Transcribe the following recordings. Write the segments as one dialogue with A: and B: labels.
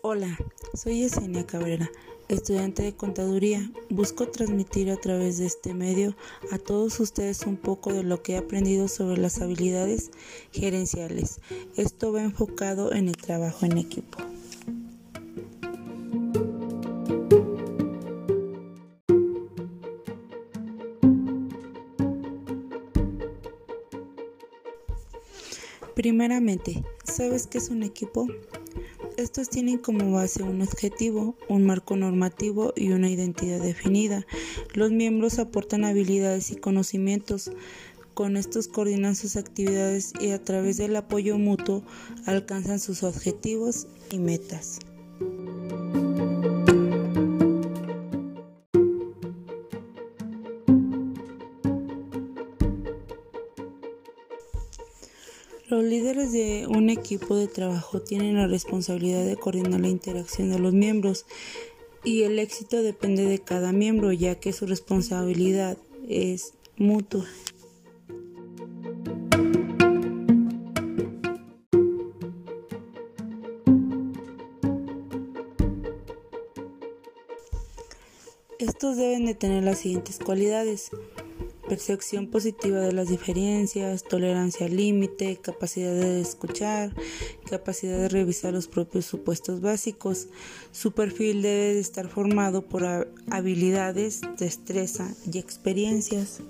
A: Hola, soy Yesenia Cabrera, estudiante de contaduría. Busco transmitir a través de este medio a todos ustedes un poco de lo que he aprendido sobre las habilidades gerenciales. Esto va enfocado en el trabajo en equipo. Primeramente, ¿sabes qué es un equipo? Estos tienen como base un objetivo, un marco normativo y una identidad definida. Los miembros aportan habilidades y conocimientos. Con estos coordinan sus actividades y a través del apoyo mutuo alcanzan sus objetivos y metas. Líderes de un equipo de trabajo tienen la responsabilidad de coordinar la interacción de los miembros y el éxito depende de cada miembro ya que su responsabilidad es mutua. Estos deben de tener las siguientes cualidades percepción positiva de las diferencias, tolerancia al límite, capacidad de escuchar, capacidad de revisar los propios supuestos básicos. Su perfil debe de estar formado por habilidades, destreza y experiencias.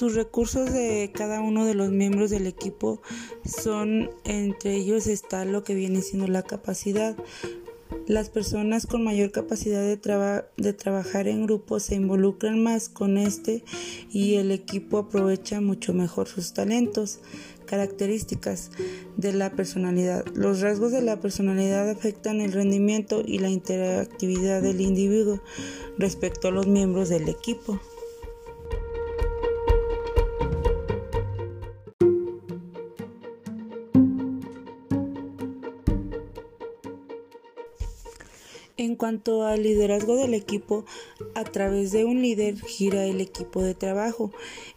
A: Sus recursos de cada uno de los miembros del equipo son, entre ellos está lo que viene siendo la capacidad. Las personas con mayor capacidad de, de trabajar en grupo se involucran más con este y el equipo aprovecha mucho mejor sus talentos. Características de la personalidad. Los rasgos de la personalidad afectan el rendimiento y la interactividad del individuo respecto a los miembros del equipo. Cuanto al liderazgo del equipo, a través de un líder gira el equipo de trabajo.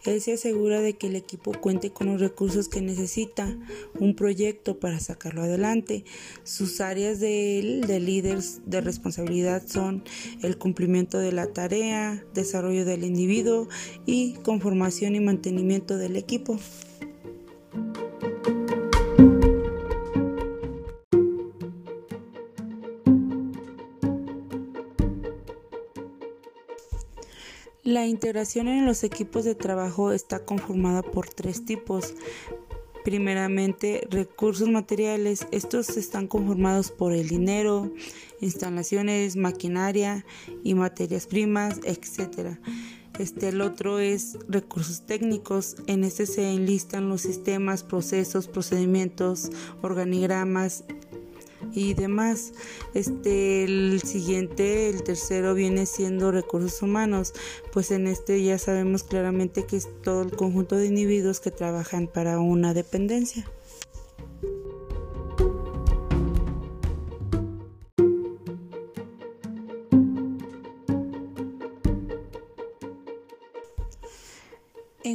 A: Él se asegura de que el equipo cuente con los recursos que necesita, un proyecto para sacarlo adelante. Sus áreas de, de líder de responsabilidad son el cumplimiento de la tarea, desarrollo del individuo y conformación y mantenimiento del equipo. Integración en los equipos de trabajo está conformada por tres tipos. Primeramente, recursos materiales. Estos están conformados por el dinero, instalaciones, maquinaria y materias primas, etc. Este, el otro es recursos técnicos. En este se enlistan los sistemas, procesos, procedimientos, organigramas y demás. Este, el siguiente, el tercero viene siendo recursos humanos, pues en este ya sabemos claramente que es todo el conjunto de individuos que trabajan para una dependencia.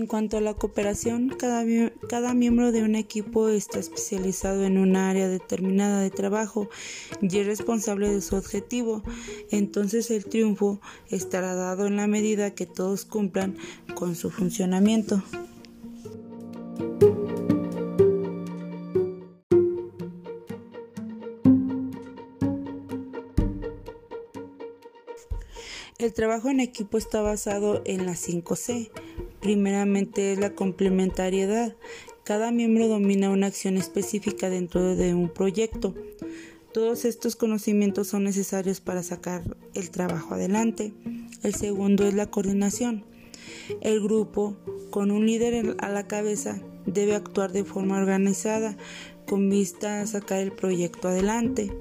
A: Cuanto a la cooperación, cada, miembro de un equipo está especializado en una área determinada de trabajo y es responsable de su objetivo. Entonces el triunfo estará dado en la medida que todos cumplan con su funcionamiento. El trabajo en equipo está basado en las 5C. Primeramente es la complementariedad. Cada miembro domina una acción específica dentro de un proyecto. Todos estos conocimientos son necesarios para sacar el trabajo adelante. El segundo es la coordinación. El grupo, con un líder a la cabeza, debe actuar de forma organizada con vista a sacar el proyecto adelante.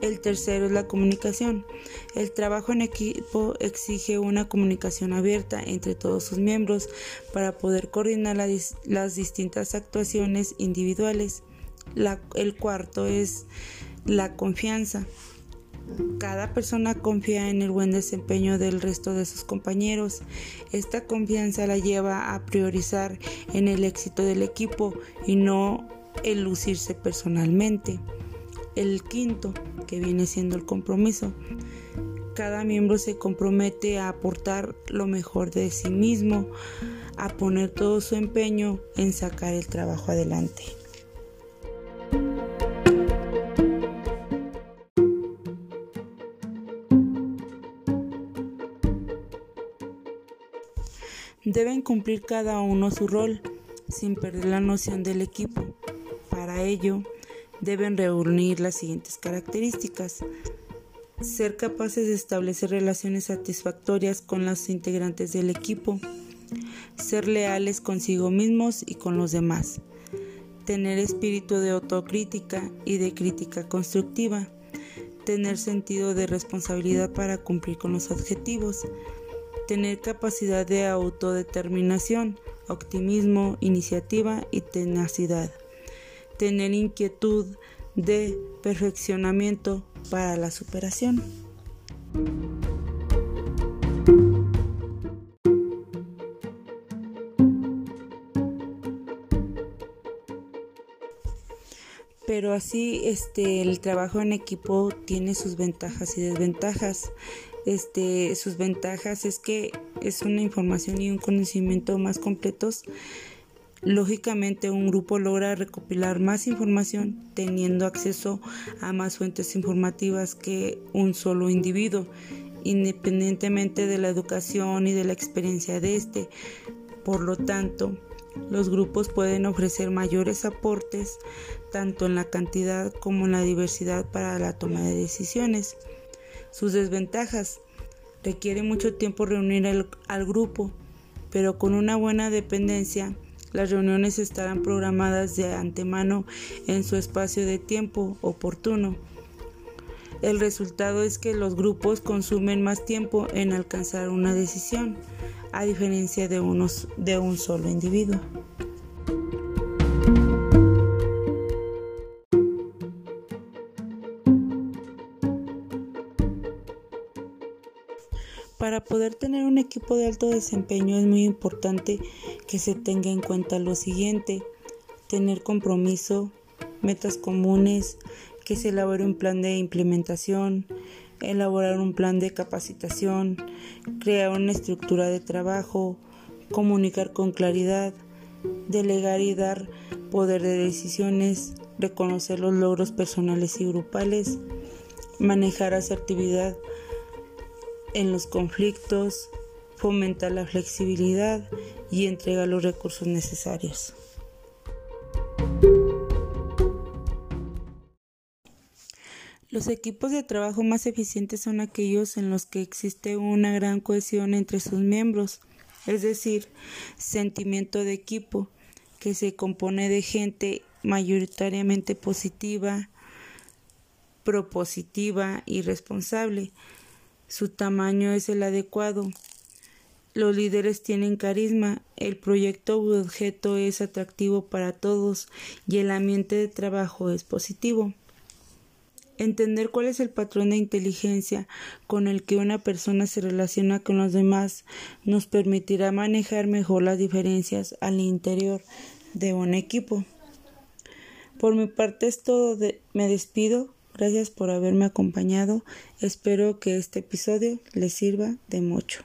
A: El tercero es la comunicación. El trabajo en equipo exige una comunicación abierta entre todos sus miembros para poder coordinar las distintas actuaciones individuales. el cuarto es la confianza. Cada persona confía en el buen desempeño del resto de sus compañeros. Esta confianza la lleva a priorizar en el éxito del equipo y no el lucirse personalmente. El quinto, que viene siendo el compromiso. Cada miembro se compromete a aportar lo mejor de sí mismo, a poner todo su empeño en sacar el trabajo adelante. Deben cumplir cada uno su rol sin perder la noción del equipo. Para ello, deben reunir las siguientes características. Ser capaces de establecer relaciones satisfactorias con los integrantes del equipo. Ser leales consigo mismos y con los demás. Tener espíritu de autocrítica y de crítica constructiva. Tener sentido de responsabilidad para cumplir con los objetivos tener capacidad de autodeterminación, optimismo, iniciativa y tenacidad, tener inquietud de perfeccionamiento para la superación. pero así este el trabajo en equipo tiene sus ventajas y desventajas este, sus ventajas es que es una información y un conocimiento más completos. Lógicamente un grupo logra recopilar más información teniendo acceso a más fuentes informativas que un solo individuo, independientemente de la educación y de la experiencia de este. Por lo tanto, los grupos pueden ofrecer mayores aportes tanto en la cantidad como en la diversidad para la toma de decisiones. Sus desventajas. Requiere mucho tiempo reunir al grupo, pero con una buena dependencia, las reuniones estarán programadas de antemano en su espacio de tiempo oportuno. El resultado es que los grupos consumen más tiempo en alcanzar una decisión, a diferencia de, unos, de un solo individuo. Poder tener un equipo de alto desempeño es muy importante que se tenga en cuenta lo siguiente, tener compromiso, metas comunes, que se elabore un plan de implementación, elaborar un plan de capacitación, crear una estructura de trabajo, comunicar con claridad, delegar y dar poder de decisiones, reconocer los logros personales y grupales, manejar asertividad, en los conflictos, fomenta la flexibilidad y entrega los recursos necesarios. Los equipos de trabajo más eficientes son aquellos en los que existe una gran cohesión entre sus miembros, es decir, sentimiento de equipo, que se compone de gente mayoritariamente positiva, propositiva y responsable, su tamaño es el adecuado. Los líderes tienen carisma, el proyecto u objeto es atractivo para todos y el ambiente de trabajo es positivo. Entender cuál es el patrón de inteligencia con el que una persona se relaciona con los demás nos permitirá manejar mejor las diferencias al interior de un equipo. Por mi parte es todo. me despido. Gracias por haberme acompañado. Espero que este episodio les sirva de mucho.